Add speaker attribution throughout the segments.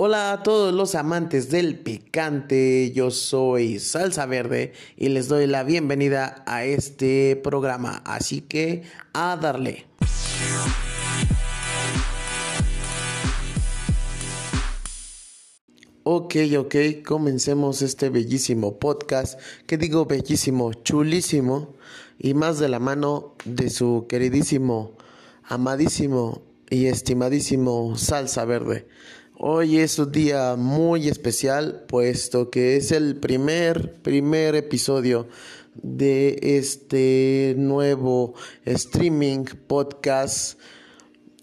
Speaker 1: Hola a todos los amantes del picante, yo soy Salsa Verde y les doy la bienvenida a este programa, así que a darle. Ok, ok, comencemos este bellísimo podcast, que digo bellísimo, chulísimo, y más de la mano de su queridísimo, amadísimo y estimadísimo Salsa Verde. Hoy es un día muy especial, puesto que es el primer, primer episodio de este nuevo streaming podcast.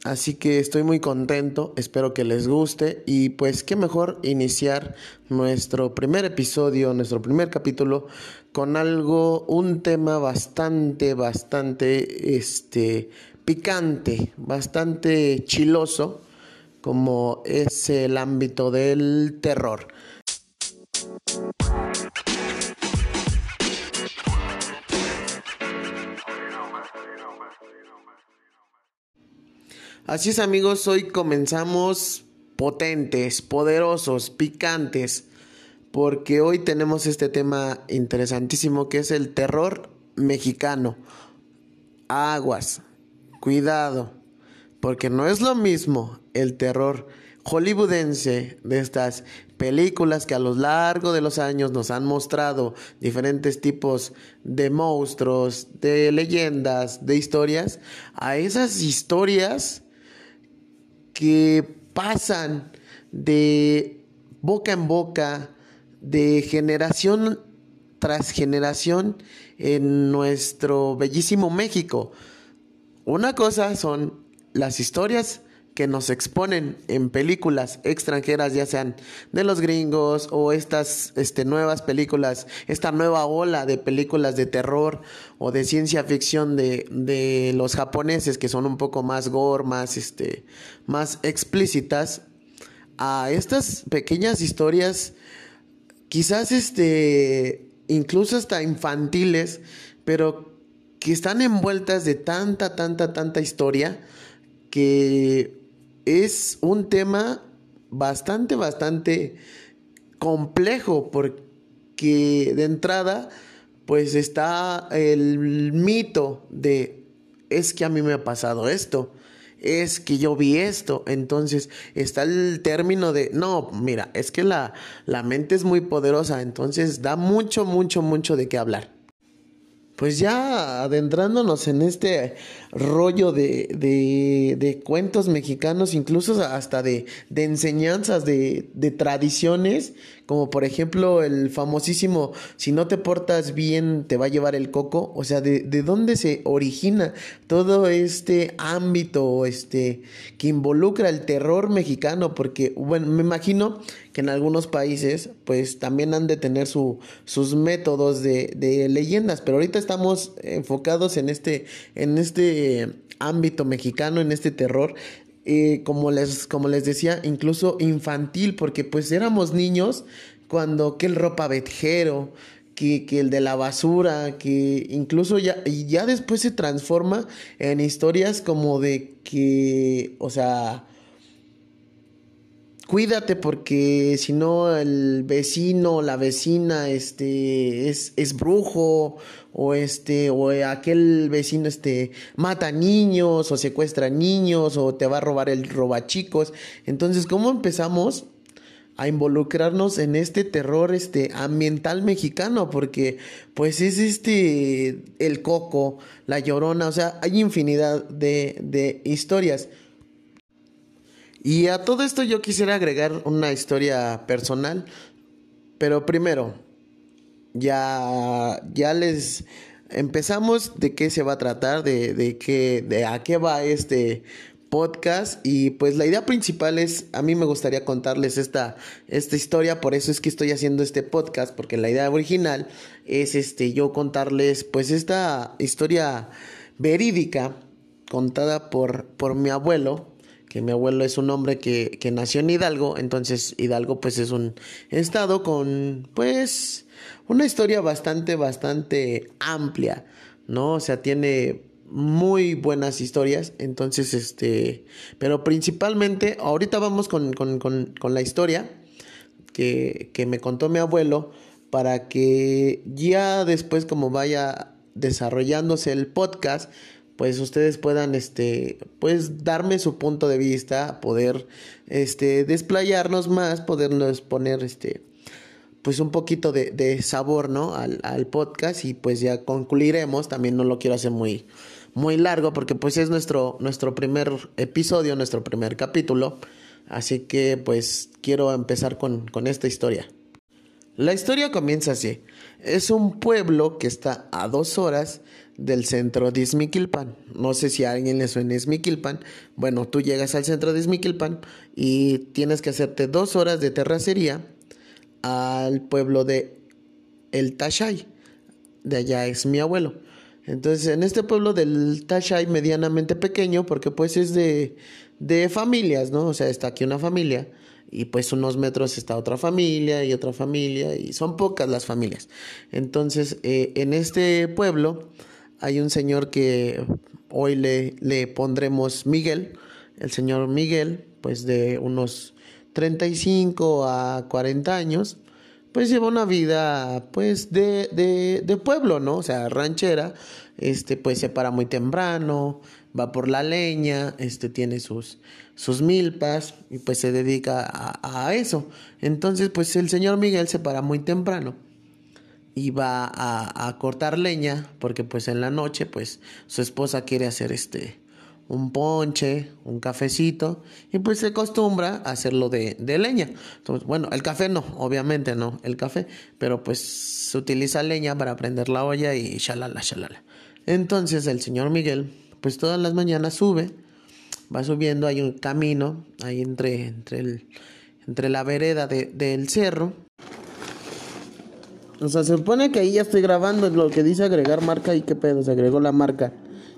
Speaker 1: Así que estoy muy contento, espero que les guste y pues qué mejor iniciar nuestro primer episodio, nuestro primer capítulo con algo, un tema bastante, bastante, este, picante, bastante chiloso como es el ámbito del terror. Así es amigos, hoy comenzamos potentes, poderosos, picantes, porque hoy tenemos este tema interesantísimo que es el terror mexicano. Aguas, cuidado, porque no es lo mismo el terror hollywoodense de estas películas que a lo largo de los años nos han mostrado diferentes tipos de monstruos, de leyendas, de historias, a esas historias que pasan de boca en boca, de generación tras generación en nuestro bellísimo México. Una cosa son las historias que nos exponen en películas extranjeras, ya sean de los gringos o estas este, nuevas películas, esta nueva ola de películas de terror o de ciencia ficción de, de los japoneses que son un poco más gore, más, este, más explícitas, a estas pequeñas historias, quizás este, incluso hasta infantiles, pero que están envueltas de tanta, tanta, tanta historia que es un tema bastante, bastante complejo porque de entrada pues está el mito de es que a mí me ha pasado esto, es que yo vi esto, entonces está el término de no, mira, es que la, la mente es muy poderosa, entonces da mucho, mucho, mucho de qué hablar. Pues ya adentrándonos en este rollo de, de, cuentos mexicanos, incluso hasta de, de enseñanzas, de, tradiciones, como por ejemplo el famosísimo, si no te portas bien, te va a llevar el coco, o sea, de, de dónde se origina todo este ámbito este, que involucra el terror mexicano, porque, bueno, me imagino que en algunos países, pues también han de tener su, sus métodos de, de leyendas, pero ahorita estamos enfocados en este, en este ámbito mexicano, en este terror, eh, como, les, como les decía, incluso infantil, porque pues éramos niños cuando que el ropa vejero, que, que, el de la basura, que incluso ya, ya después se transforma en historias como de que, o sea, cuídate porque si no el vecino o la vecina este es, es brujo o este o aquel vecino este mata niños o secuestra niños o te va a robar el robachicos. Entonces cómo empezamos a involucrarnos en este terror este ambiental mexicano porque pues es este el coco la llorona o sea hay infinidad de, de historias y a todo esto yo quisiera agregar una historia personal, pero primero, ya, ya les empezamos de qué se va a tratar, de, de, qué, de a qué va este podcast. Y pues la idea principal es, a mí me gustaría contarles esta, esta historia, por eso es que estoy haciendo este podcast, porque la idea original es este, yo contarles pues esta historia verídica contada por, por mi abuelo, que mi abuelo es un hombre que, que nació en Hidalgo, entonces Hidalgo pues es un estado con pues una historia bastante, bastante amplia, ¿no? O sea, tiene muy buenas historias. Entonces, este, pero principalmente, ahorita vamos con, la historia que, que me contó mi abuelo para que ya después como vaya desarrollándose el podcast, pues ustedes puedan este pues darme su punto de vista, poder este desplayarnos más, podernos poner este pues un poquito de, sabor, ¿no? Al, al, podcast y pues ya concluiremos, también no lo quiero hacer muy muy largo porque pues es nuestro nuestro primer episodio, nuestro primer capítulo, así que pues quiero empezar con, con esta historia. La historia comienza así. Es un pueblo que está a dos horas del centro de Izmiquilpan. No sé si a alguien le suena Izmiquilpan. Bueno, tú llegas al centro de Izmiquilpan y tienes que hacerte dos horas de terracería al pueblo de El Tashay. De allá es mi abuelo. Entonces, en este pueblo del Tashay, medianamente pequeño, porque pues es de, de familias, ¿no? O sea, está aquí una familia y pues unos metros está otra familia y otra familia y son pocas las familias. Entonces, eh, en este pueblo hay un señor que hoy le, le pondremos Miguel, el señor Miguel, pues de unos 35 a 40 años, pues lleva una vida pues de, de, de pueblo, ¿no? O sea, ranchera, este pues se para muy temprano, va por la leña, este tiene sus, sus milpas y pues se dedica a, eso. Entonces pues el señor Miguel se para muy temprano y va a, a, cortar leña porque pues en la noche pues su esposa quiere hacer este un ponche, un cafecito y pues se acostumbra a hacerlo de, de leña. Entonces, bueno, el café no, obviamente no, el café, pero pues se utiliza leña para prender la olla y shalala, shalala. Entonces el señor Miguel pues todas las mañanas sube, va subiendo, hay un camino ahí entre, entre, el, entre la vereda del cerro. O sea, se supone que ahí ya estoy grabando lo que dice agregar marca y qué pedo, se agregó la marca.